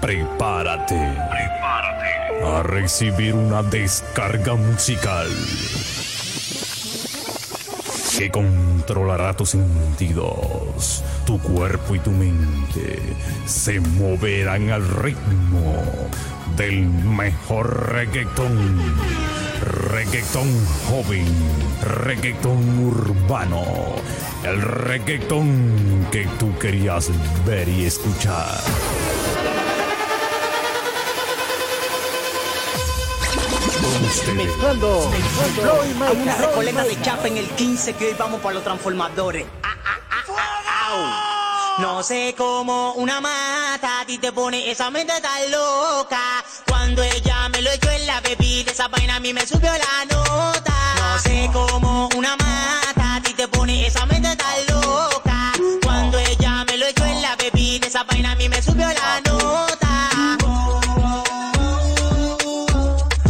Prepárate. Prepárate. A recibir una descarga musical. Que controlará tus sentidos. Tu cuerpo y tu mente se moverán al ritmo del mejor reggaetón. Reggaetón joven, reggaetón urbano, el reggaetón que tú querías ver y escuchar. Mezclando, Hay una recoleta de chapa en el 15 que hoy vamos para los transformadores. Ah, ah, ah, ah. No sé cómo una mata a ti te pone esa mente tan loca. Cuando ella me lo echó en la bebida, esa vaina a mí me subió la nota. No sé cómo una mata a ti te pone esa mente loca. Cuando ella me lo echó en la bebida, esa vaina a mí me subió la nota.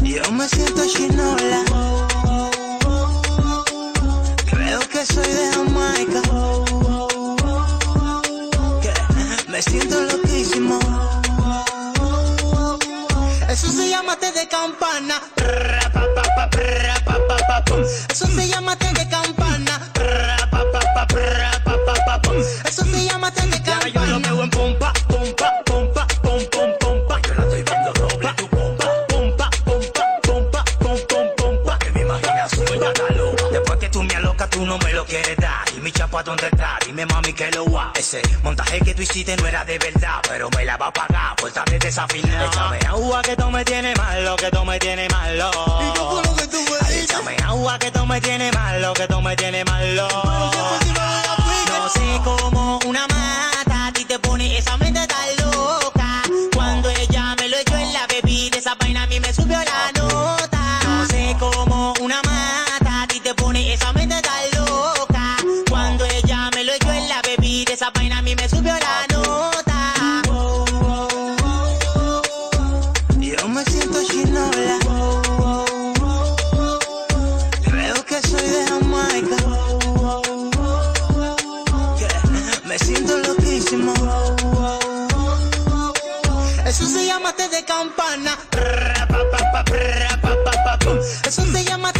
Yo me siento chinola. Creo que soy de Jamaica. Me siento loquísimo. Eso se llama té de campana. Eso se llama té chapa, ¿dónde está? Dime, mami, que lo va. Ese montaje que tú hiciste no era de verdad, pero me la va a pagar por estar desafinado. Échame agua que tú me tienes malo, que tú me tienes malo. ¿Y qué fue lo que tú me Échame agua que tú me tienes malo, que tú me tienes malo. No sé cómo una mata a ti te pone esa mente tan loca. Cuando ella me lo echó en la bebida, esa vaina a mí me subió la nota. Campana. Eso se llama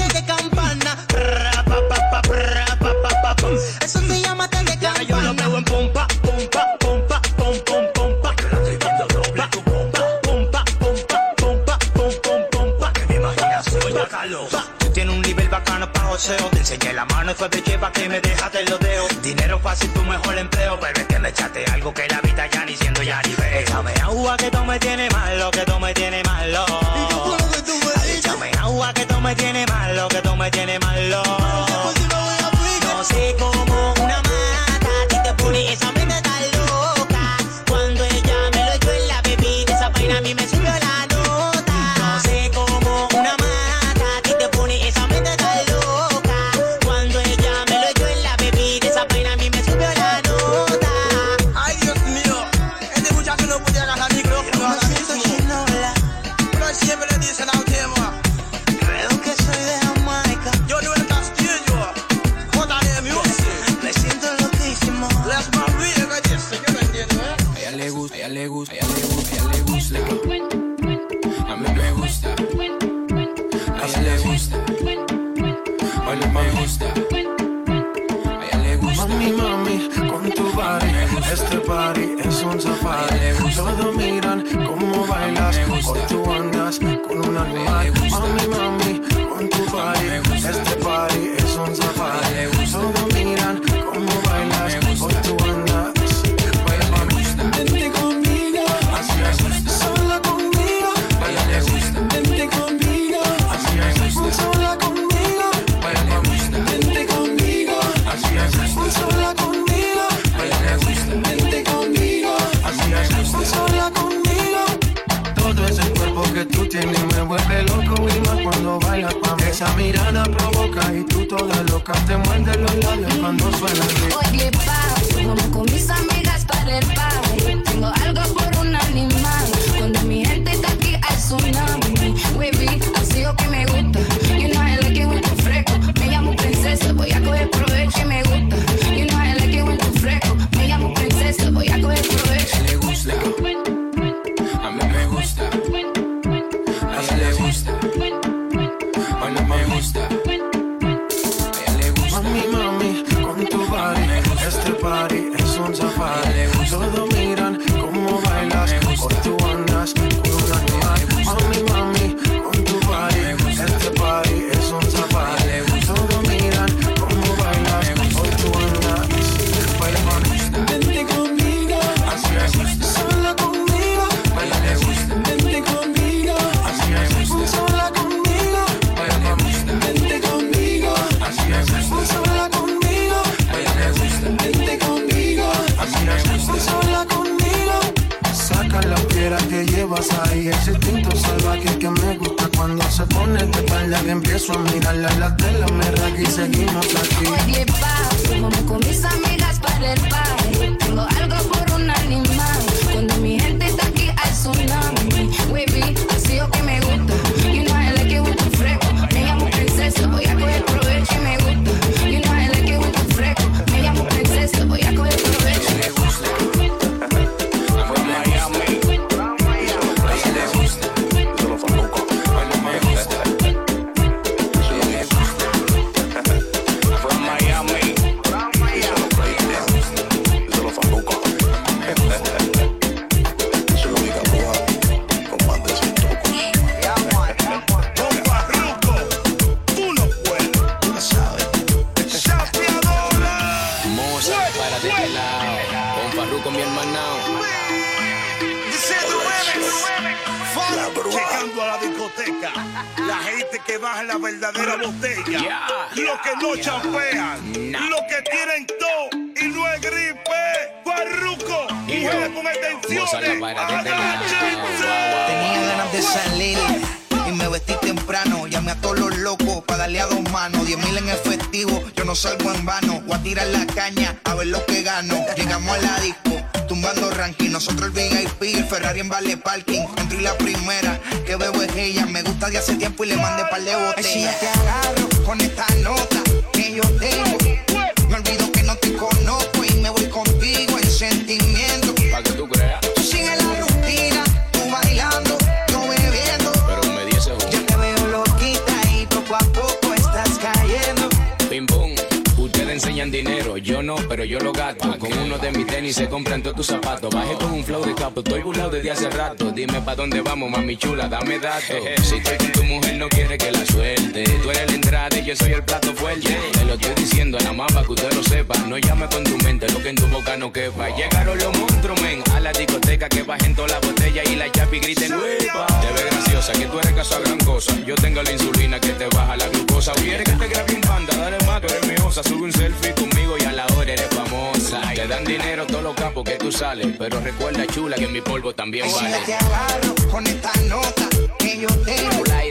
tienes un nivel bacano pa' joseo. Te enseñé la mano y fue de lleva que me dejaste los dedos. Dinero fácil, tu mejor empleo. Pero es que me echaste algo que la vida ya ni siendo ya ni veo. Échame agua que tú me tienes malo, que tú me tienes malo. ¿Y qué fue lo que tú me Échame agua que tú me tienes malo, que tú me tienes malo. No sé cómo una mata a ti te pone esa dónde vamos, mami chula, dame datos. Si estoy con tu mujer, no quiere que la suelte. Tú eres la entrada y yo soy el plato fuerte. Te lo estoy diciendo a la mapa que usted lo sepa. No llame con tu mente lo que en tu boca no quepa. Llegaron los monstruos, men, a la discoteca que bajen toda la botella y la chapi griten ¡Uepa! Te ves graciosa, que tú eres caso a gran cosa. Yo tengo la insulina que te baja la glucosa. ¿Quieres que te grabe un panda? Dale más, tú eres mi osa. Sube un selfie conmigo y a la hora eres famosa. Te dan dinero todos los capos que tú sales. Pero recuerda, chula, que mi polvo también Si vale. ya te agarro con esta nota que yo tengo.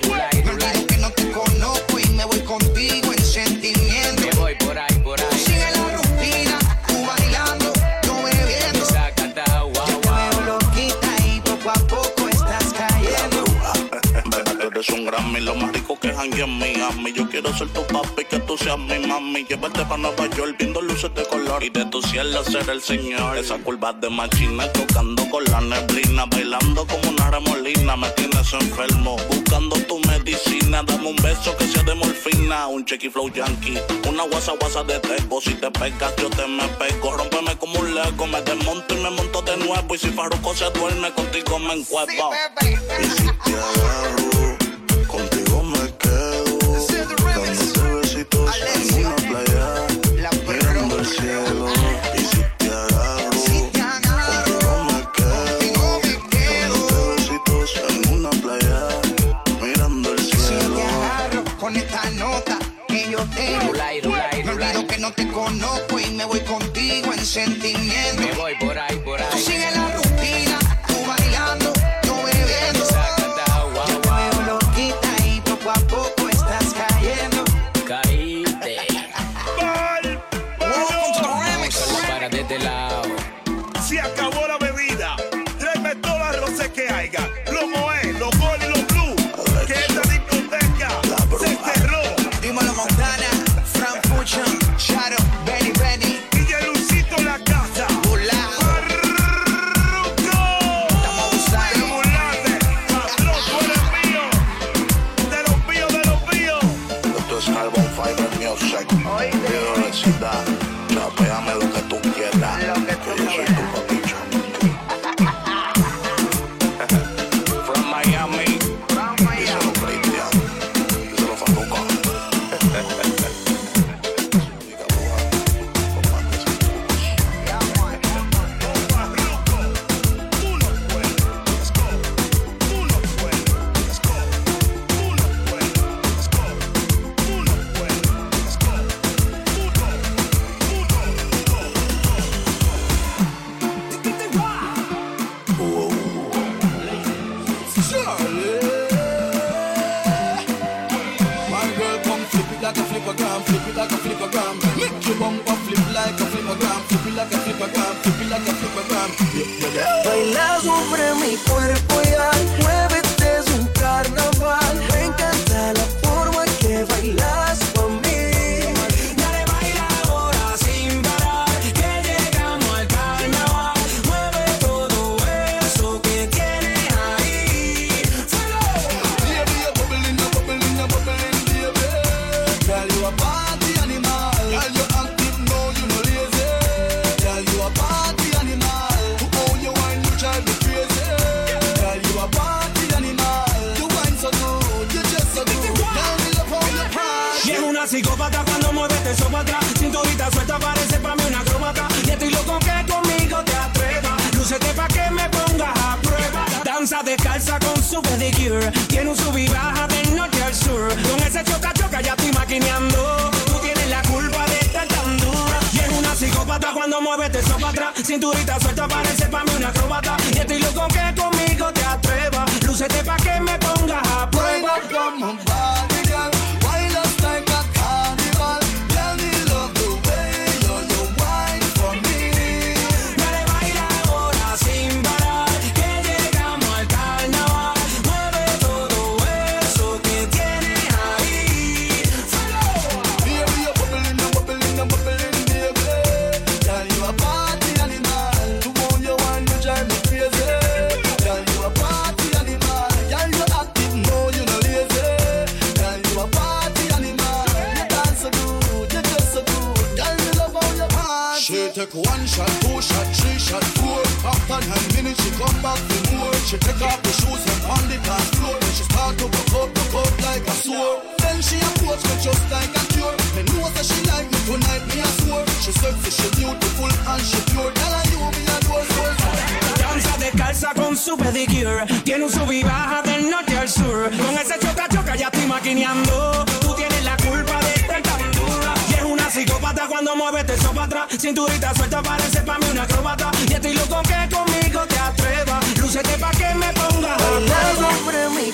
Quiero ser tu papi, que tú seas mi mami. Llevarte para Nueva York, viendo luces de color. Y de tu cielo ser el señor. Esa curva de machina, tocando con la neblina. Bailando como una remolina, me tienes enfermo. Buscando tu medicina, dame un beso que sea de morfina. Un checky flow yankee, una guasa guasa de teco. Si te pegas, yo te me pego. Rómpeme como un lego, me desmonto y me monto de nuevo. Y si Farruko se duerme, contigo me encuevo. Y si te agarro, una playa, La mirando el cielo. Y si te agarro, Si te agarro, contigo me quedo. contigo me quedo. Dándote besitos en una playa, mirando el Si te cielo. agarro con esta nota que yo tengo. Me olvido que no te conozco y me voy contigo en sentimiento. Me voy Con ese choca choca ya estoy maquineando. Tú tienes la culpa de estar tan dura. Y es una psicópata cuando mueve eso para atrás. Cinturita suelta parece para mí una acróbata. Y estoy loco que conmigo te atrevas. Lúcete pa' que me pongas a prueba. sobre mi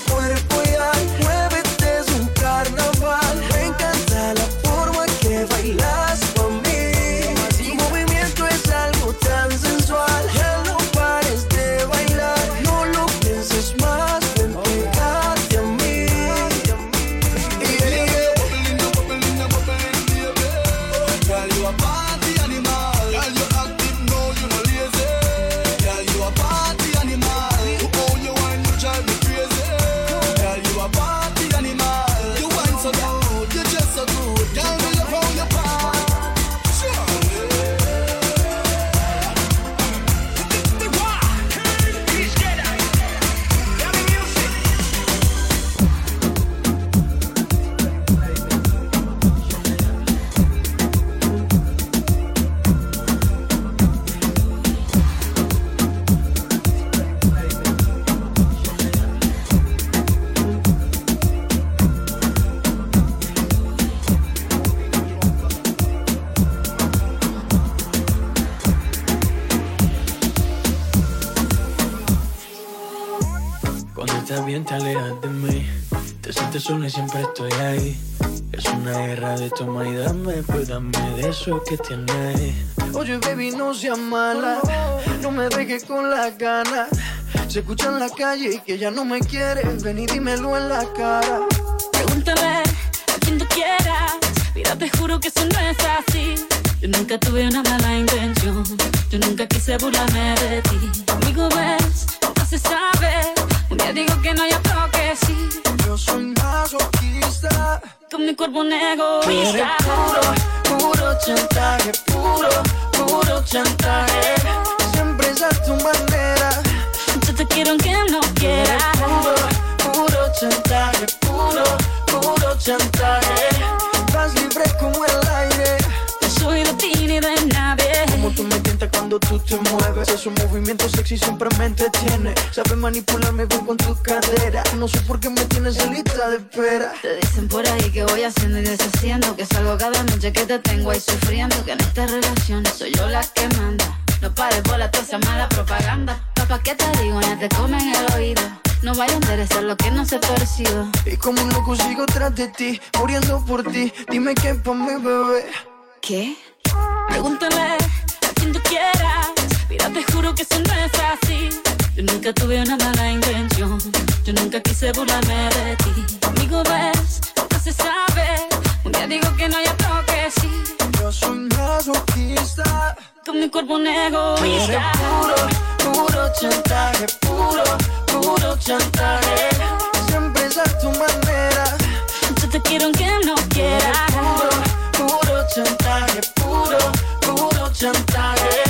Y siempre estoy ahí Es una guerra de toma y dame Pues dame de eso que tienes Oye, baby, no seas mala. No me dejes con las ganas. Se escucha en la calle y que ya no me quieres. Ven y dímelo en la cara. Pregúntale a quien tú quieras. Mira, te juro que eso no es así. Yo nunca tuve una mala intención. Yo nunca quise burlarme de ti. Conmigo ves, no se sabe. Un día digo que no hay otro que sí. Masoquista. Con mi cuerpo un Tú eres egoísta. puro, puro chantaje. Puro, puro chantaje. Siempre es a tu manera. Yo te quiero aunque no quieras. Puro, puro chantaje. Puro, puro chantaje. Como tú me tientas cuando tú te mueves. Esos movimientos sexy siempre me entretiene. Sabes manipularme bien con tu cadera. No sé por qué me tienes en lista de espera. Te dicen por ahí que voy haciendo y deshaciendo Que salgo cada noche que te tengo ahí sufriendo Que en esta relación soy yo la que manda No pares bola toda esa mala propaganda Papá, ¿qué te digo? Ya te comen el oído No vaya a interesar lo que no se percibe Y como un loco sigo tras de ti, muriendo por ti. Dime qué pa' mi bebé. ¿Qué? Pregúntale cuando quieras. Mira, te juro que eso no es así. Yo nunca tuve una mala intención. Yo nunca quise burlarme de ti. Amigo, ves, nunca se sabe. Un día digo que no, hay otro que sí. Yo soy masoquista. Con mi cuerpo un egoísta. Puro, puro chantaje. Puro, puro chantaje. Siempre es a tu manera. Yo te quiero aunque no quieras. Puro, chantaje.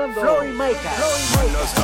Mezclando, mezclando Floyd Maker.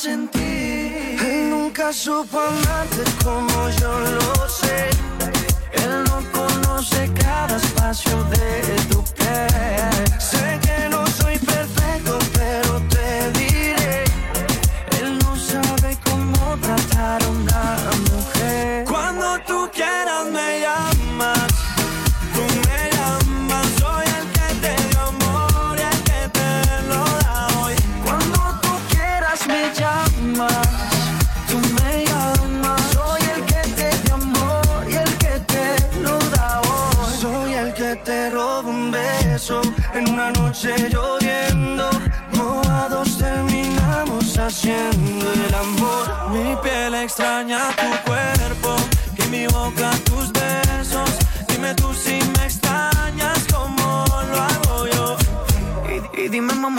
Sentir. Él nunca supo amarte como yo lo sé. Él no conoce cada espacio de tu piel. Que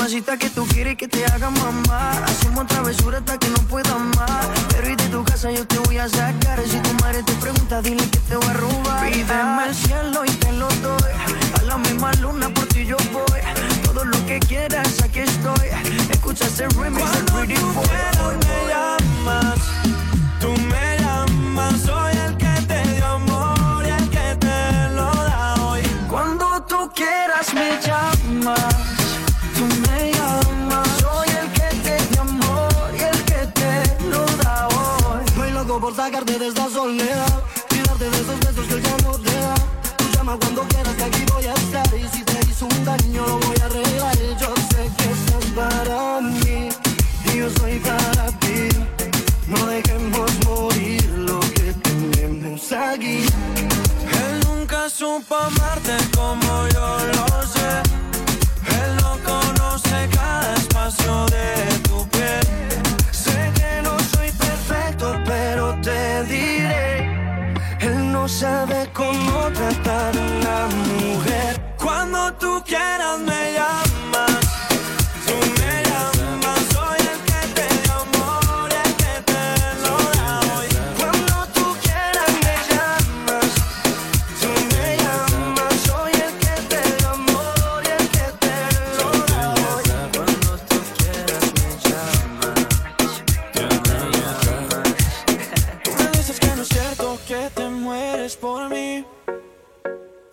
mamacita que tú quieres que te haga mamá. Hacemos travesura hasta que no pueda más. Pero y de tu casa yo te voy a sacar. Si tu madre te pregunta dile que te voy a robar. Pídeme el cielo y te lo doy. A la misma luna por ti yo voy. Todo lo que quieras aquí estoy. Escucha ese remix del Pretty Boy. me llamas. Tú me llamas. Soy el que te dio amor y el que te lo da hoy. Cuando tú quieras me llamas por sacarte de esta soledad y darte de esos besos que él ya no te da. Tú llama cuando quieras que aquí voy a estar y si te hizo un daño lo voy a arreglar. Yo sé que estás para mí y yo soy para ti. No dejemos morir lo que tenemos aquí. Él nunca supo amarte como yo lo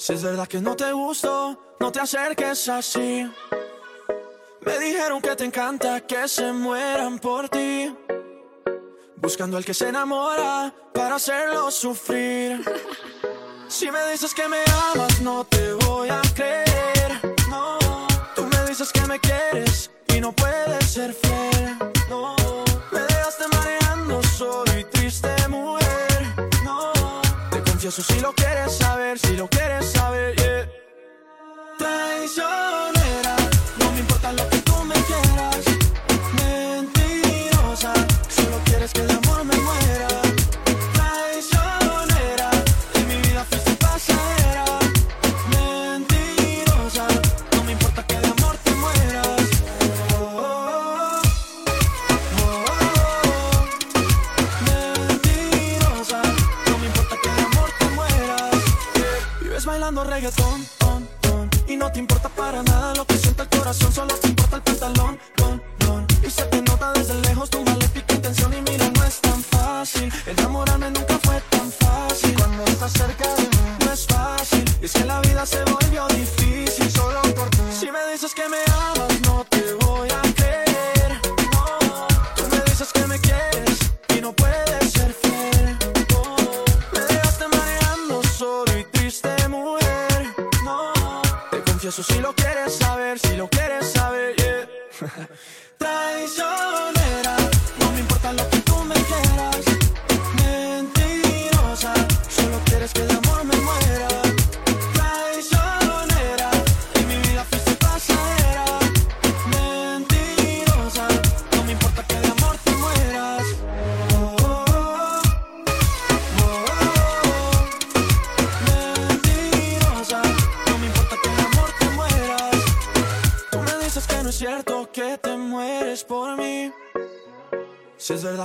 Si es verdad que no te gusto, no te acerques así. Me dijeron que te encanta que se mueran por ti. Buscando al que se enamora para hacerlo sufrir. Si me dices que me amas, no te voy a creer. No, tú me dices que me quieres y no puedes ser fiel. No, me dejaste mareando solo confieso si lo quieres saber, si lo quieres saber, yeah.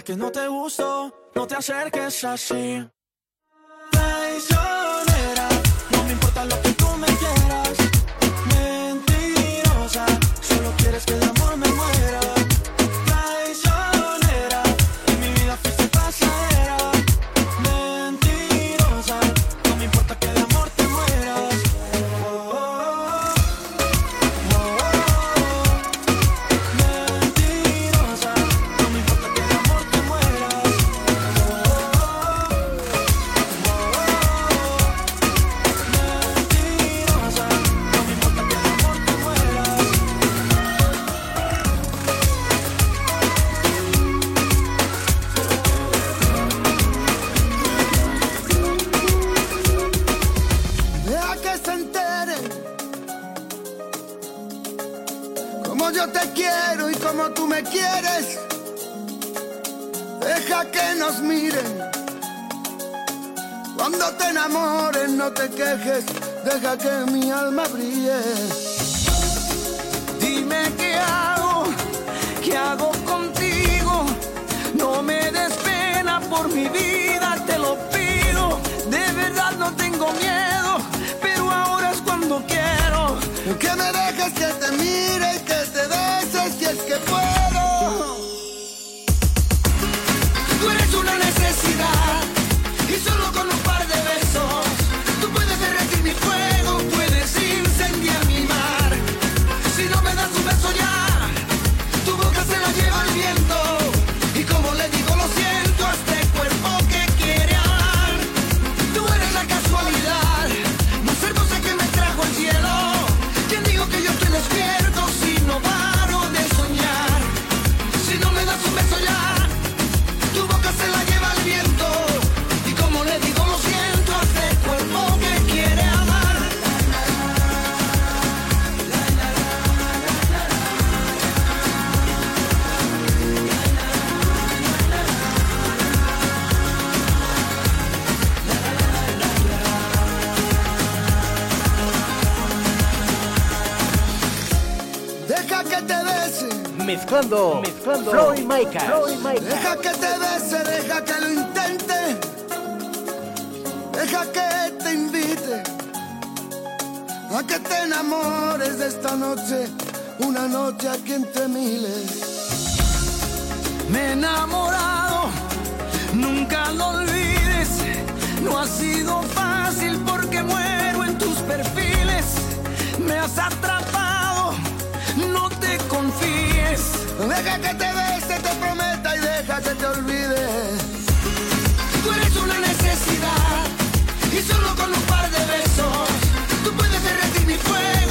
que no te gustó, no te acerques así. no te quejes, deja que mi alma brille. Dime qué hago, qué hago contigo. No me des pena por mi vida, te lo pido. De verdad no tengo miedo, pero ahora es cuando quiero. Que me dejes que te mire que te beses si es que puedo. mezclando, mezclando. Floyd Micah. Deja que te bese, deja que lo intente. Deja que te invite a que te enamores de esta noche, una noche a quien te miles. Me he enamorado, nunca lo olvides. No ha sido fácil porque muero en tus perfiles. Me has atrapado, no te confío. Deja que te bese, te prometa y deja que te olvide. Tú eres una necesidad y solo con un par de besos tú puedes derretir mi fuego.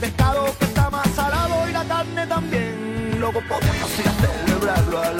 pescado que está más salado y la carne también. Loco, podemos ir a celebrarlo a la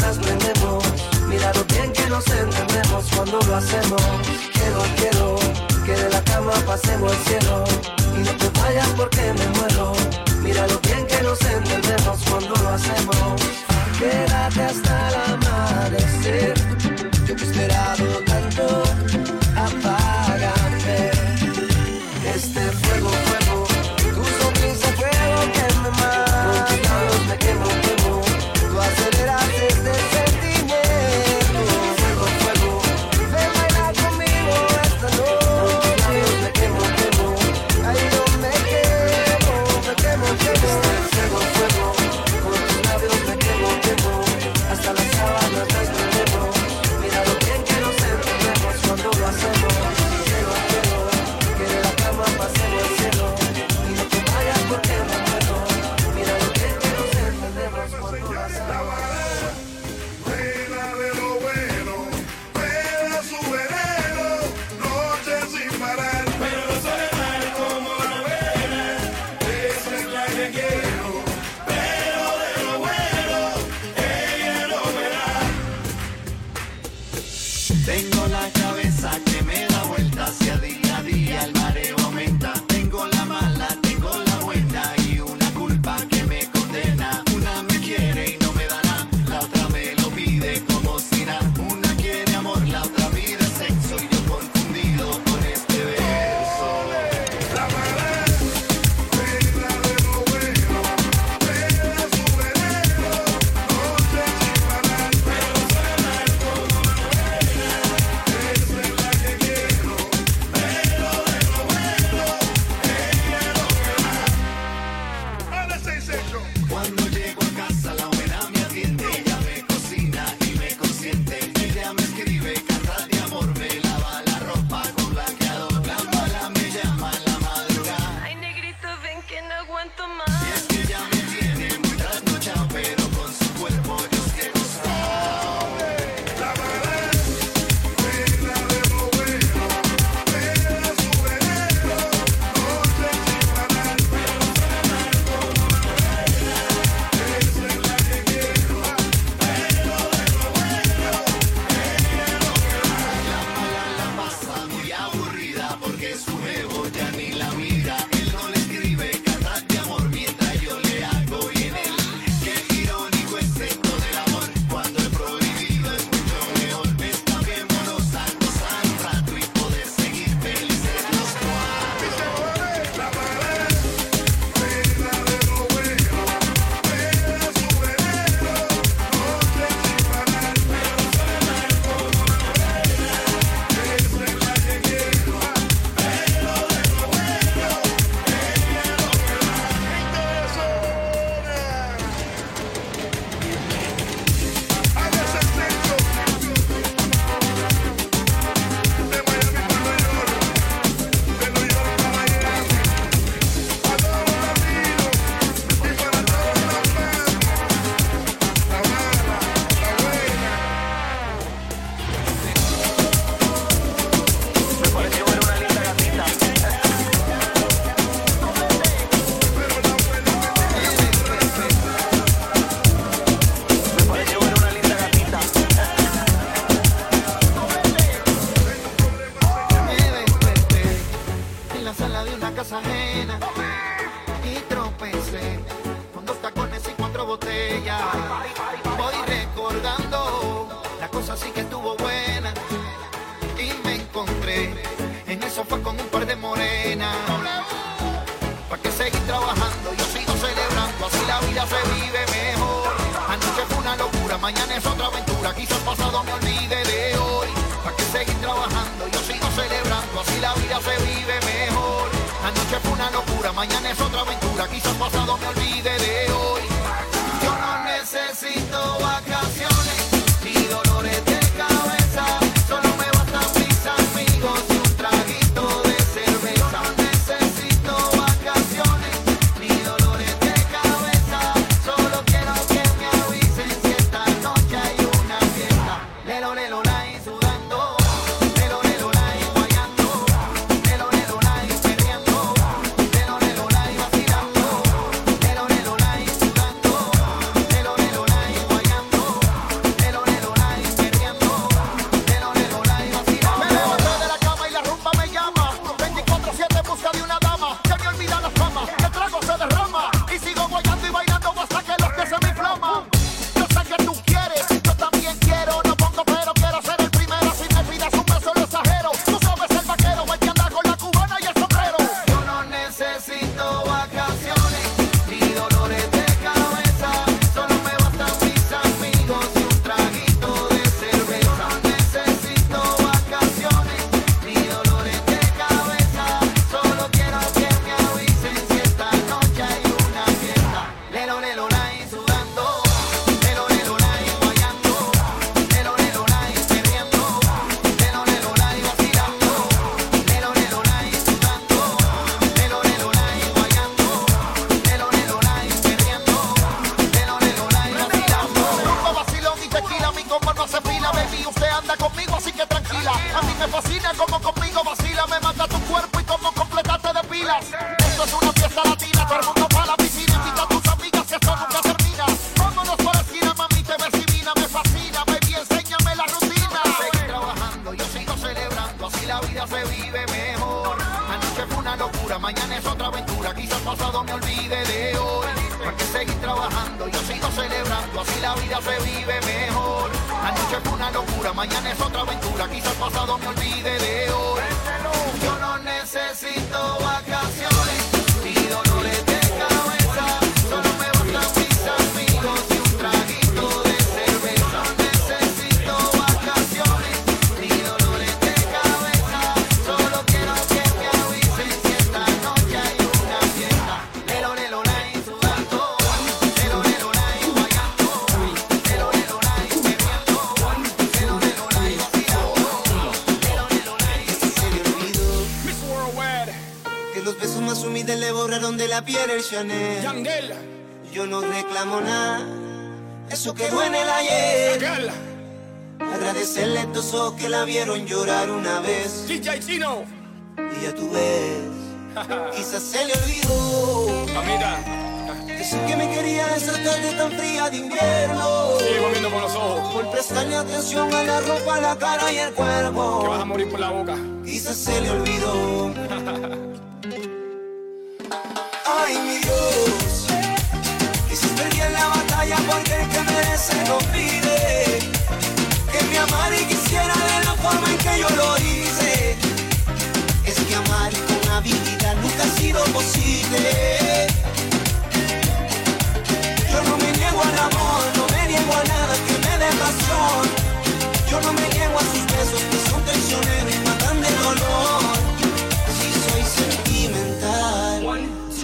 las. Mira lo bien que nos entendemos cuando lo hacemos. Quiero, quiero que de la cama pasemos el cielo. Y no te vayas porque me Chanel. Yo no reclamo nada, eso quedó en el ayer. Agradecerle a estos ojos que la vieron llorar una vez. DJ Chino. Y ya tú ves, quizás se le olvidó. Mamita. Decir que me quería esa tarde tan fría de invierno. Sigue moviendo con los ojos. Por prestarle atención a la ropa, la cara y el cuerpo. Que vas a morir por la boca. Quizás se le olvidó. Ay, mi Dios. La batalla porque el que merece no pide. Que me amara y quisiera de la forma en que yo lo hice. Es que amar con habilidad nunca ha sido posible. Yo no me niego al amor, no me niego a nada que me dé pasión. Yo no me niego a sus besos que son traicioneros y matan de dolor.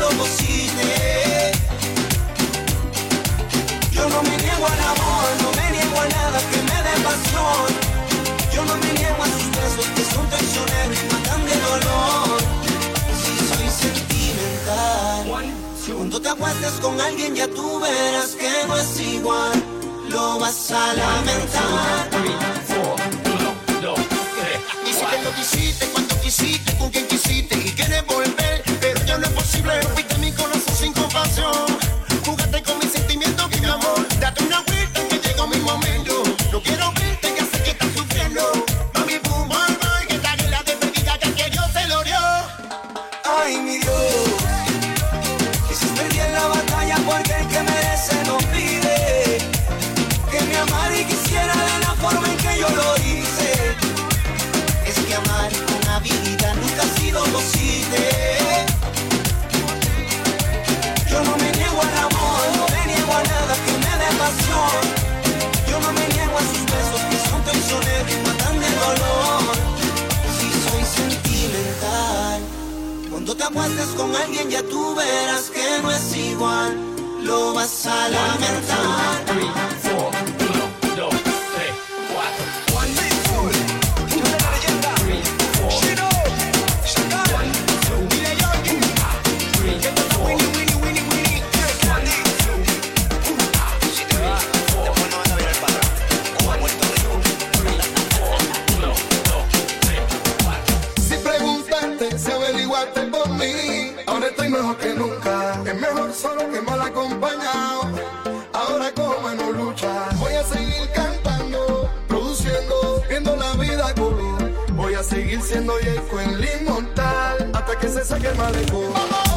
querido cocine. Yo no me niego al amor, no me niego a nada que me dé pasión. Yo no me niego a sus brazos que son traicioneros y matan de dolor. Si soy sentimental, cuando te acuestes con alguien ya tú verás que no es igual. Lo vas a lamentar. Dice que quisiste, cuando quisiste, con quien quisiste imposible. Rompiste mi corazón sin compasión. Jugaste con mis aguantes con alguien, ya tú verás que no es igual. Lo vas a lamentar. hasta que se seque el malecón.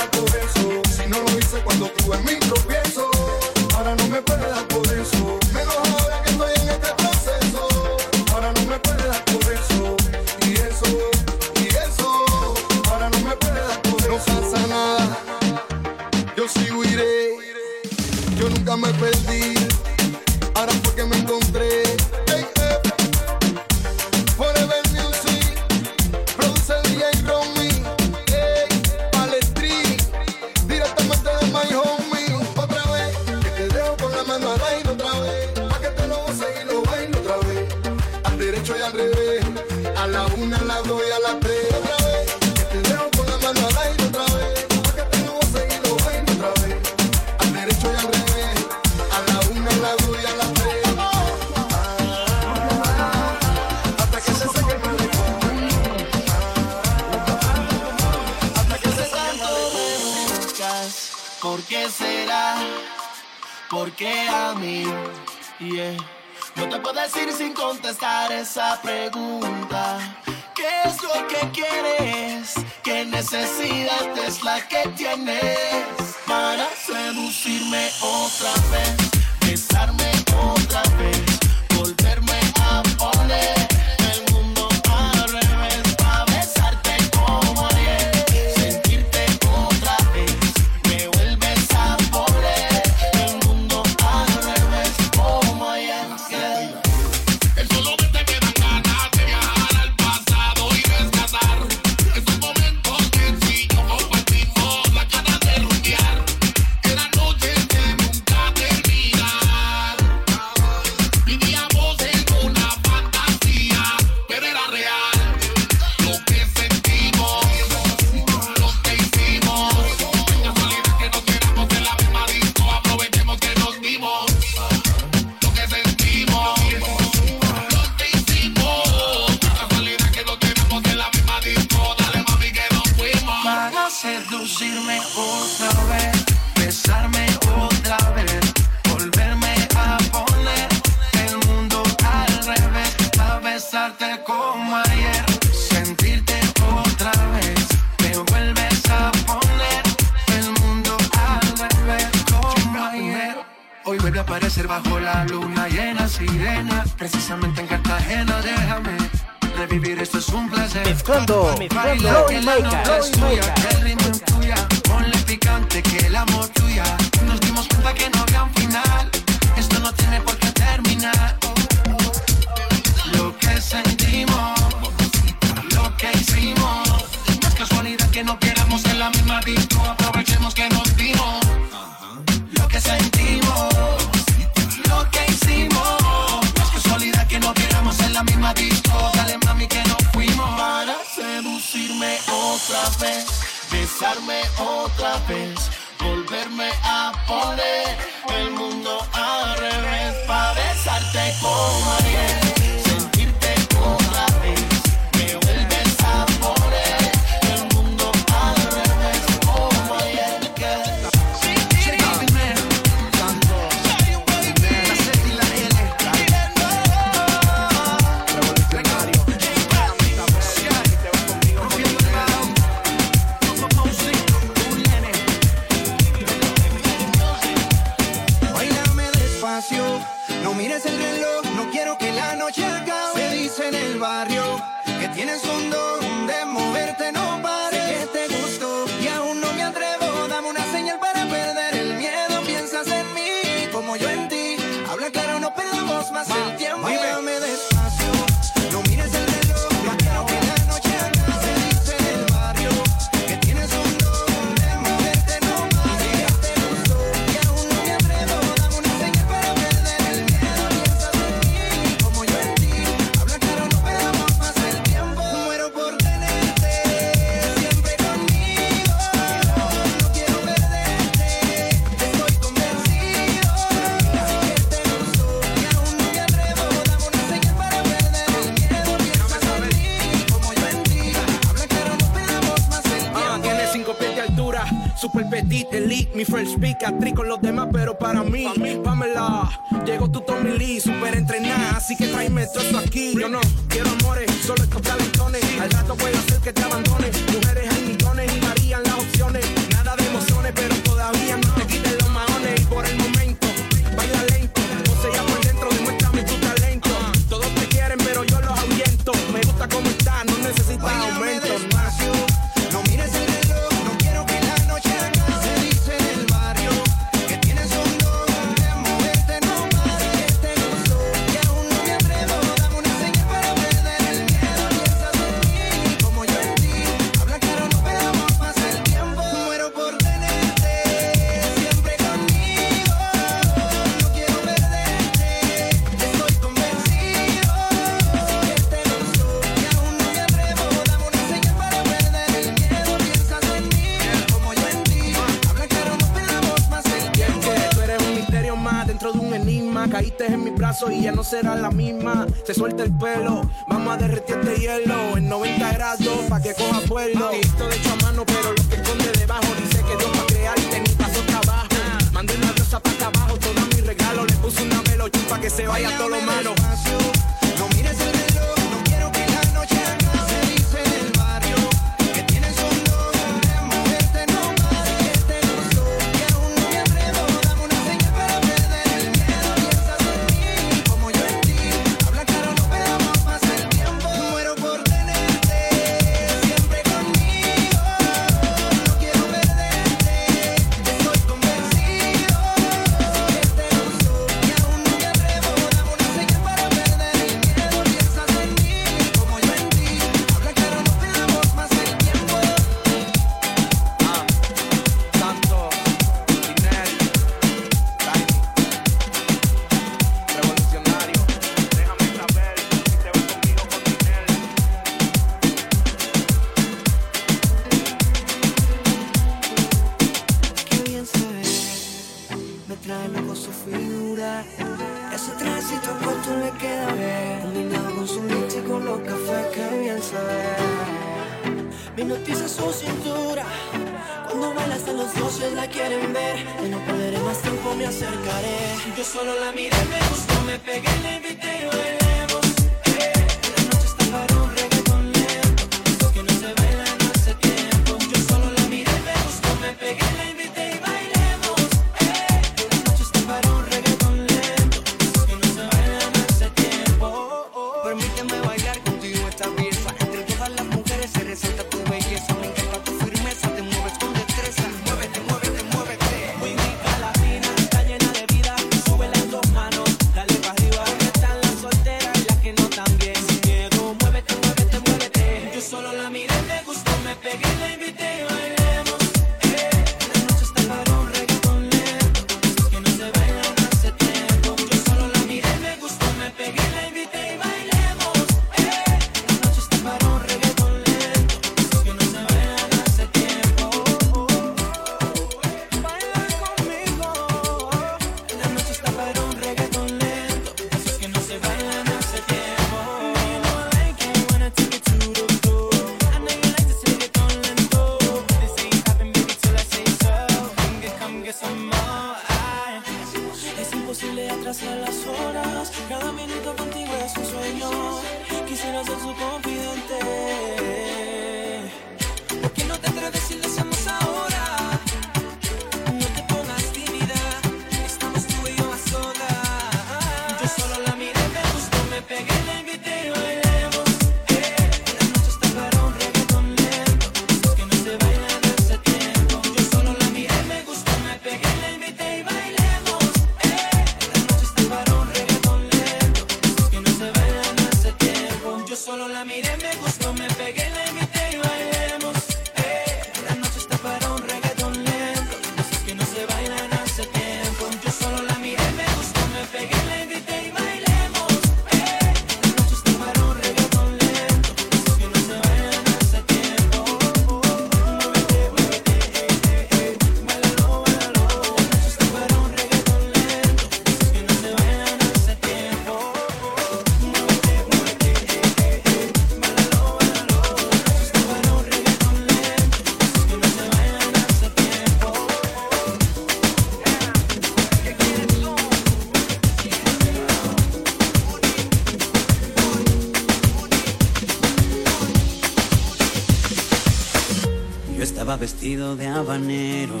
de habanero.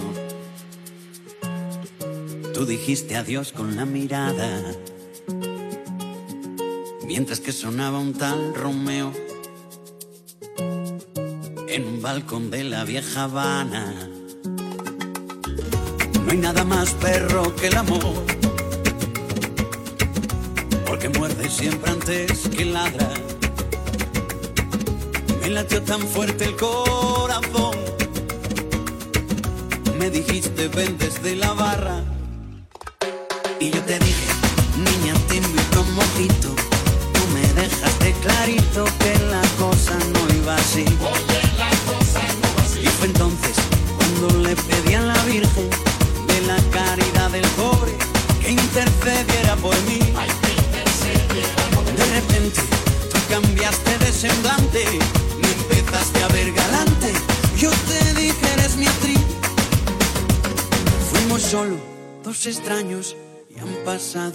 Tú dijiste adiós con la mirada, mientras que sonaba un tal Romeo en un balcón de la vieja Habana. No hay nada más perro que el amor, porque muerde siempre antes que ladra. Me latió tan fuerte el corazón dijiste ven desde la barra.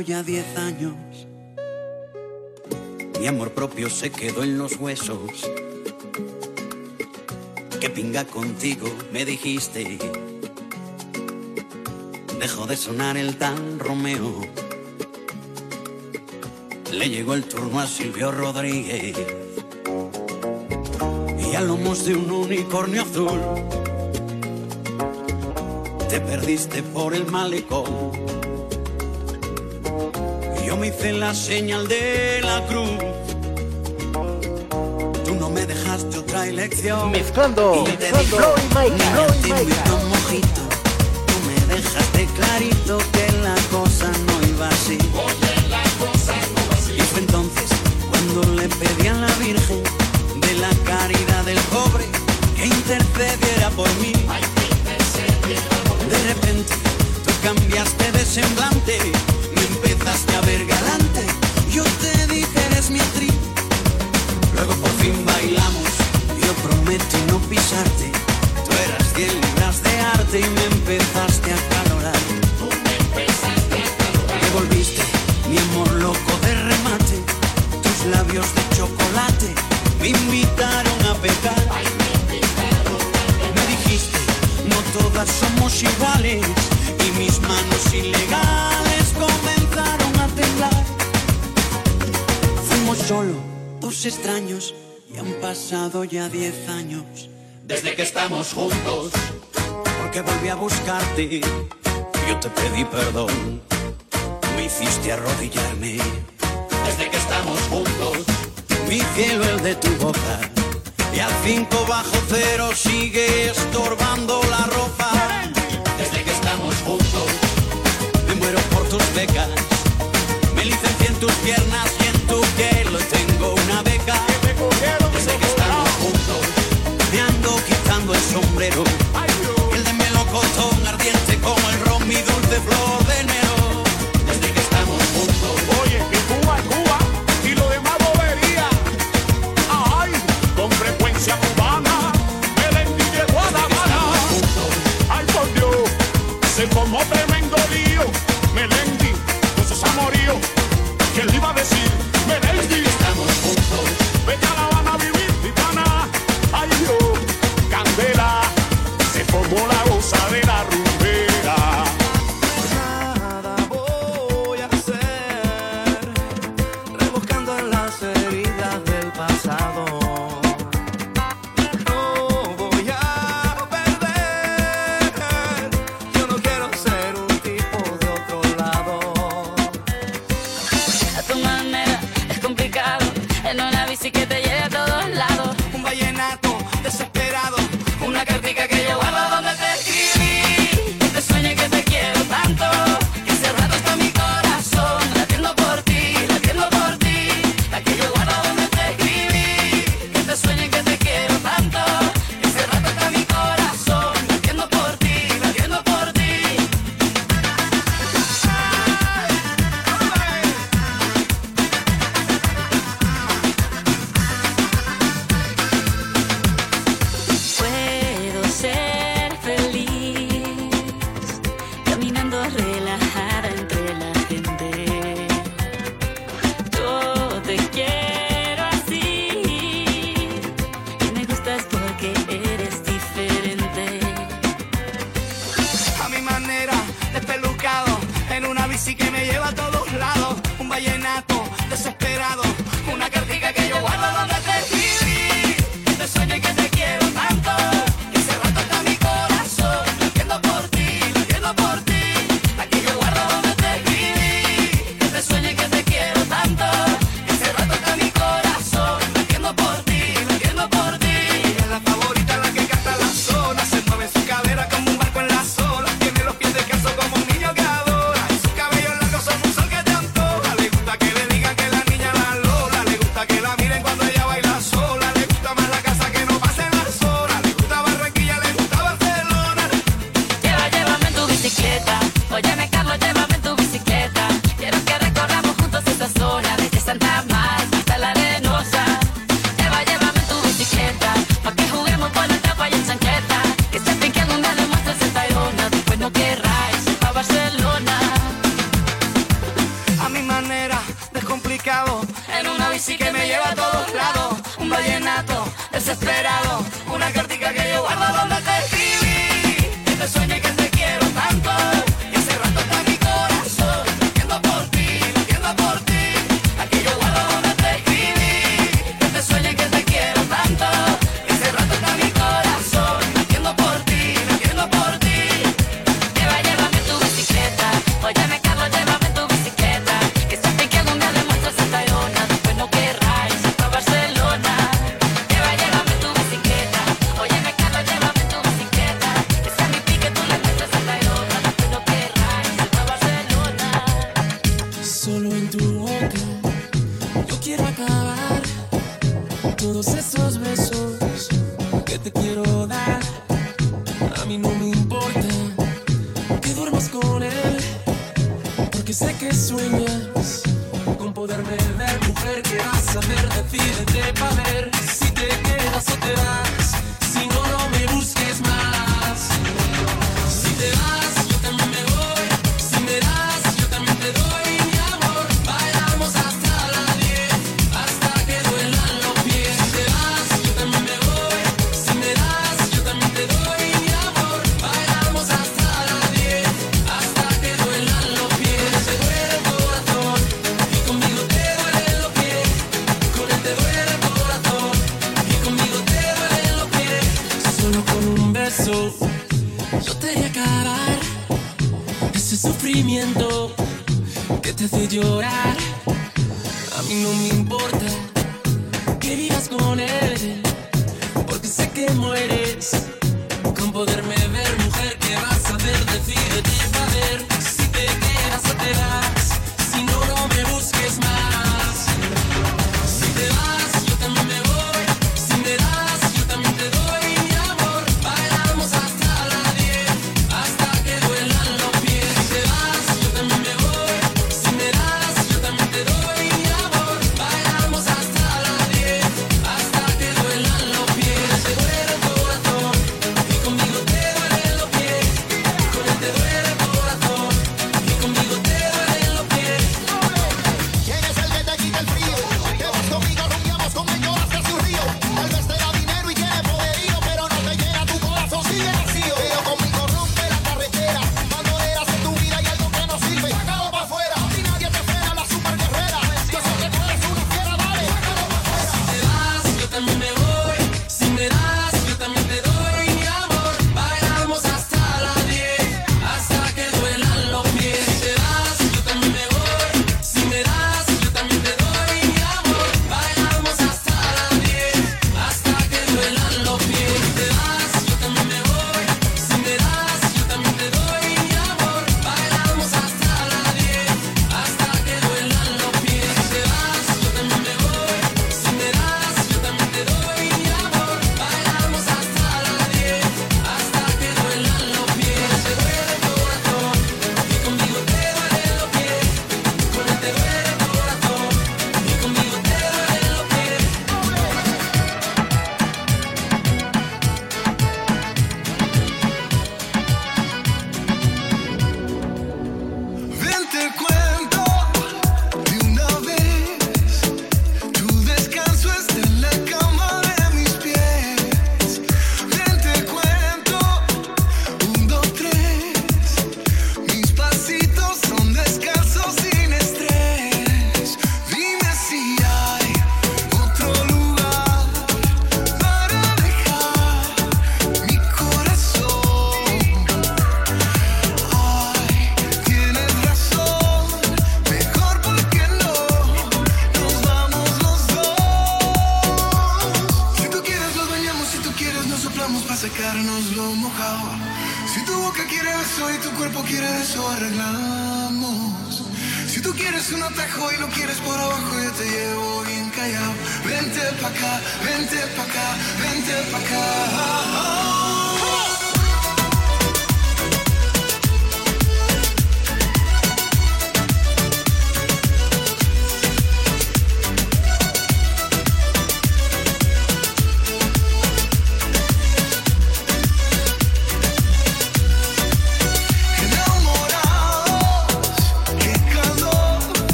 ya diez años. Mi amor propio se quedó en los huesos. Que pinga contigo, me dijiste. Dejó de sonar el tan Romeo. Le llegó el turno a Silvio Rodríguez. Y a lomos de un unicornio azul. Te perdiste por el malecón hice la señal de la cruz. Tú no me dejaste otra elección. Mezclando. Y te mezclando, digo, y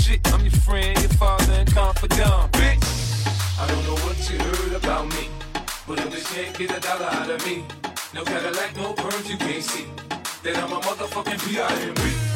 shit. I'm your friend, your father, and confidant, bitch. I don't know what you heard about me, but if they can't get a dollar out of me, no Cadillac, no perms, you can't see that I'm a motherfucking B.I.M.B.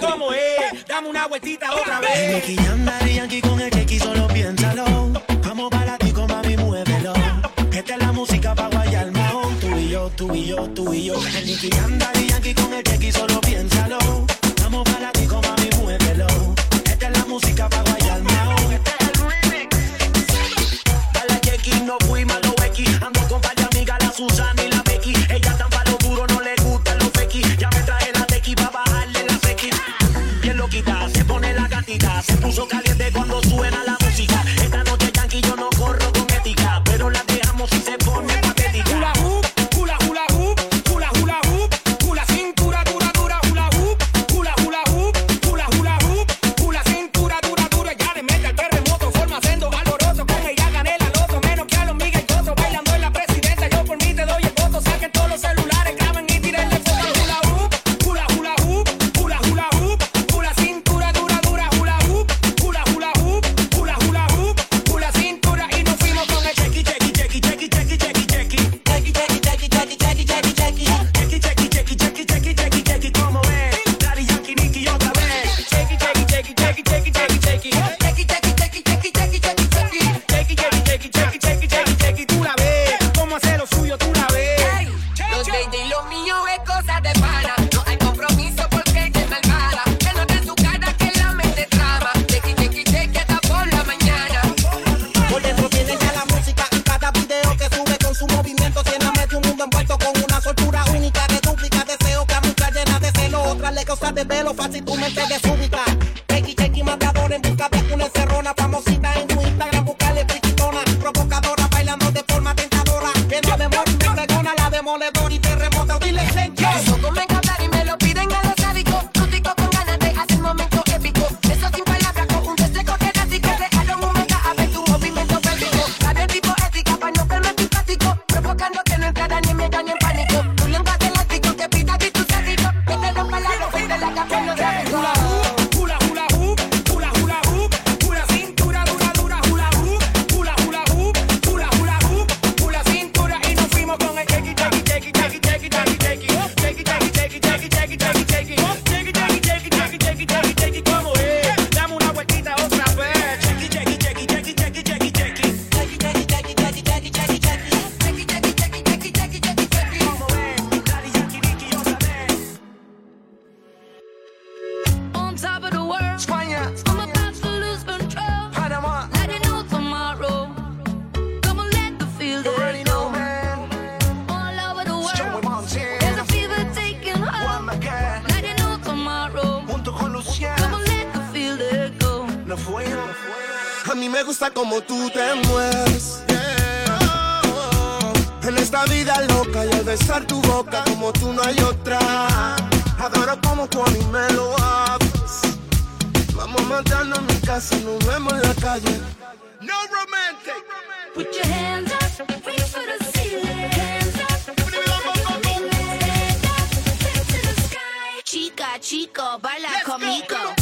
¿Cómo es? Dame una vueltita otra vez. Yankee andar Yankee con el chequi, solo piénsalo. Vamos para ti, como mami, muévelo. Esta es la música para guayar mahón. Tú y yo, tú y yo, tú y yo. Yankee andar Yankee con el chequi, solo piénsalo. Vamos para ti, como mami, muévelo. Esta es la música para No romantic. Put your hands up, reach for the up. Chica, chico, baila conmigo.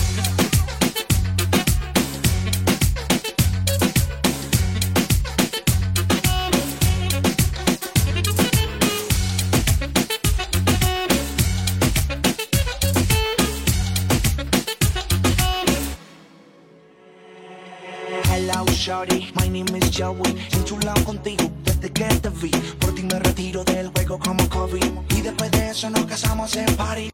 ya voy enchulado contigo desde que te vi. Por ti me retiro del juego como Kobe. Y después de eso nos casamos en París.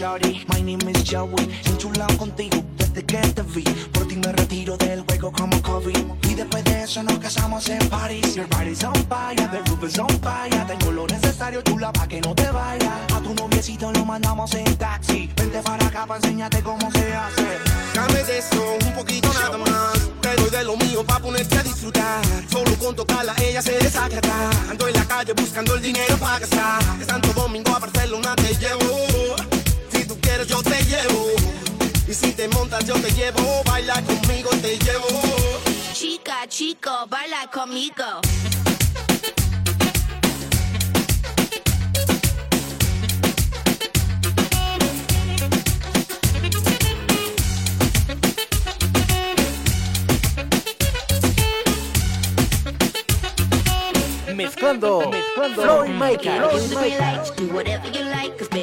shorty. My name is Joey. Enchulado contigo desde que te vi. Por ti me retiro del juego como Kobe. Y después de eso nos casamos en París. Your body's on fire, the roof is on fire. Tengo lo necesario, chula, pa' que no te vayas. A tu noviecito lo mandamos en taxi. Vente para acá pa' enseñarte cómo se hace. Dame de eso, un poquito nada más. Te doy de lo mío pa' ponerte a disfrutar. Solo con tocarla ella se desagrada. Ando en la calle buscando el dinero para gastar. De Santo Domingo a Barcelona te llevo. Si tú quieres yo te llevo. Y si te montas yo te llevo. Baila conmigo te llevo. Chica, chico, baila conmigo. Mezclando, mezclando, Floyd you Floyd the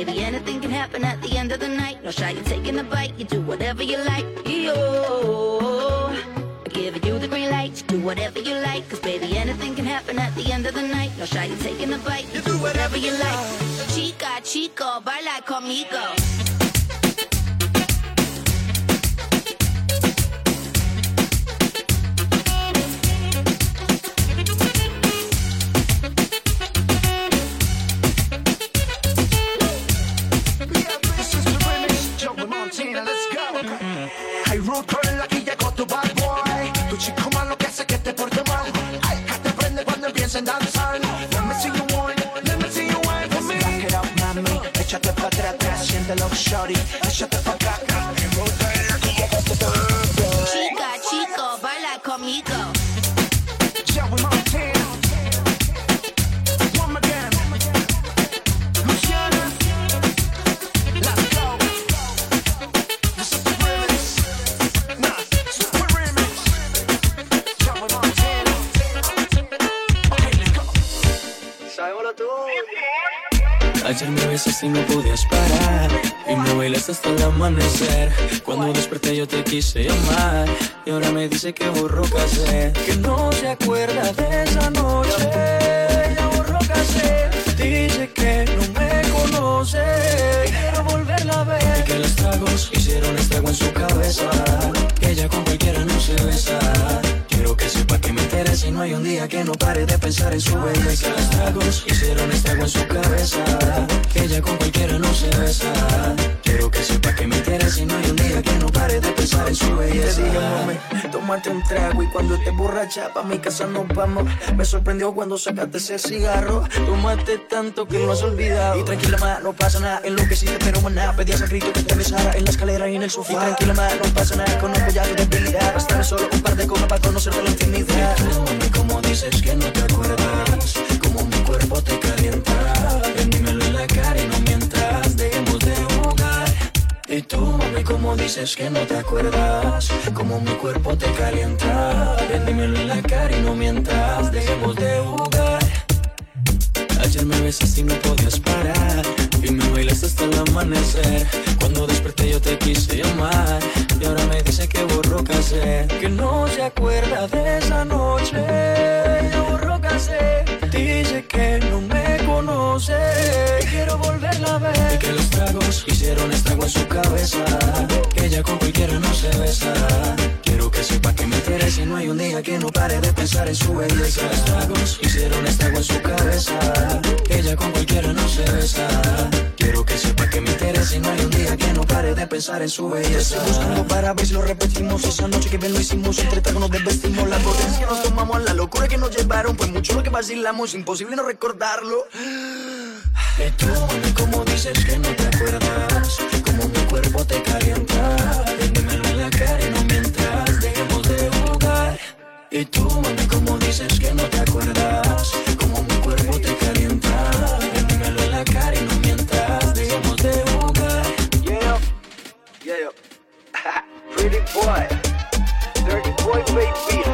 end of the night. No shy, you're taking a bite, you do whatever you like. Yo, giving you the green light, You do whatever you like, cause baby anything can happen at the end of the night. No shy, you're taking a bite, you do whatever you like. Chica, chico, baila conmigo. Montana, let's go. Hay root girl, aquí llegó tu bad boy. Tu chico malo que hace que te porte mal. Ay, que te prende cuando empieza a danzar. Let me see you wine, let me see you wine for me. Back it up, mami, échate pa' atrás, atrás, siéntelo, shorty. Échate pa' acá, Y podías parar. Y me bailaste hasta el amanecer. Cuando desperté yo te quise llamar. Y ahora me dice que borró casé Que no se acuerda de esa noche. Ya borró casé Dice que no me conoce. Quiero volverla a ver. Y que los tragos hicieron estrago en su cabeza. Que ella con cualquiera no se besa y no hay un día que no pare de pensar en su belleza. Los tragos hicieron estrago en su cabeza. Que ella con cualquiera no se besa. Quiero que sepa que me interesa y no hay un día que no pare de pensar en su belleza. Te dije, mami, tómate un trago y cuando estés borracha pa' mi casa nos vamos. Me sorprendió cuando sacaste ese cigarro. Tómate tanto que lo has olvidado. Y tranquila, ma, no pasa nada. Enloqueciste, pero maná. Pedías a grito que te besara en la escalera y en el sofá. Y tranquila, ma, no pasa nada. Conozco ya tu debilidad. Bastame solo un par de copas para conocerte la intimidad. Mami, como dices que no te acuerdas, como mi cuerpo te calienta. Y tú, como dices que no te acuerdas, como mi cuerpo te calienta. Ven, dímelo en la cara y no mientras, dejemos de jugar. Ayer me besaste y no podías parar Y me bailaste hasta el amanecer Cuando desperté yo te quise llamar Y ahora me dice que borró casé Que no se acuerda de esa noche borró casé Dice que no me conoce. Quiero volverla a ver. Y que los tragos hicieron estrago en su cabeza. Que ella con cualquiera no se besa Que sepa que me interesa y no hay un día que no pare de pensar en su belleza. Tragos hicieron estrago en su cabeza. Ella con cualquiera no se besa. Quiero que sepa que me interesa y no hay un día que no pare de pensar en su belleza. Buscando para ver si lo repetimos Esa noche que bien lo hicimos Entre tragos nos desvestimos botellas que nos tomamos La locura que nos llevaron Pues mucho lo que vacilamos Imposible no recordarlo mami, como dices que no te acuerdas, como mi cuerpo te calienta. Y tú, mami, como dices que no te acuerdas, como mi cuerpo te calienta. Dímelo en la cara y no mientras, dejemos de jugar. Yeah, yeah Pretty boy Dirty boy, baby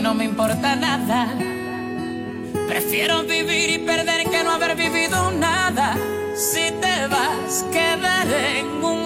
no me importa nada. Prefiero vivir y perder que no haber vivido nada. Si te vas, quedaré en un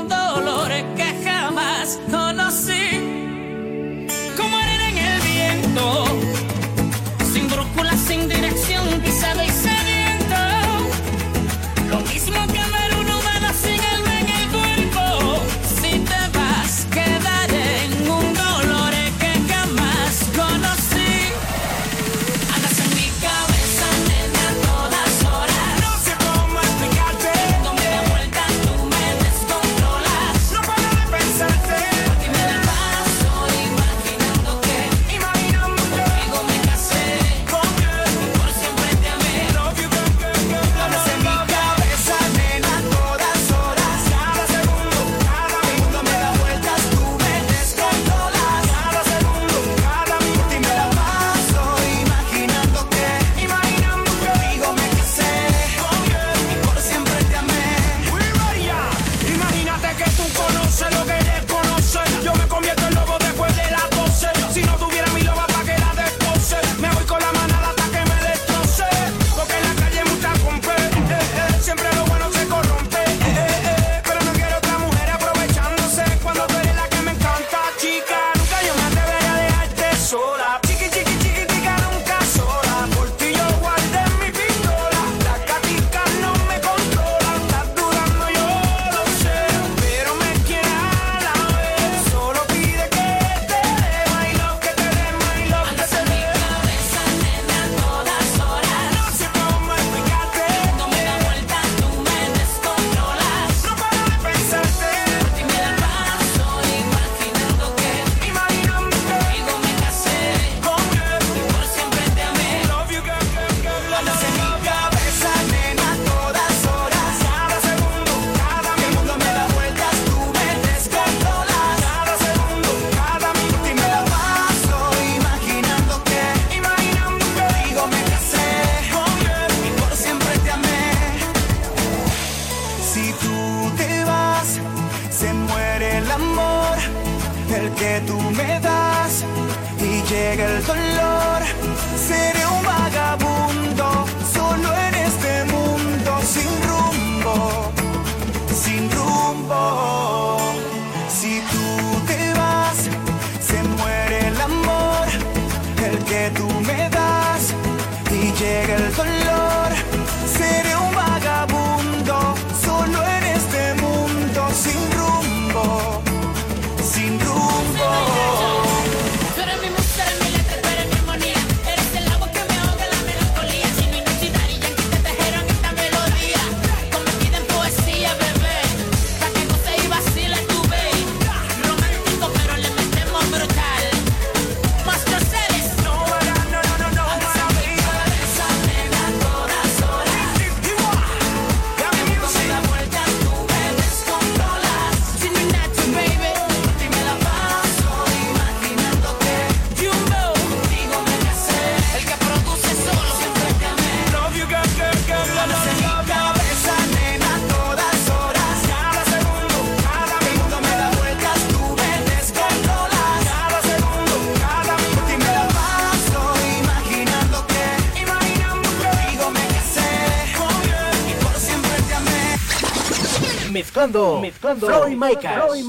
mezclando, mezclando, Floyd Floyd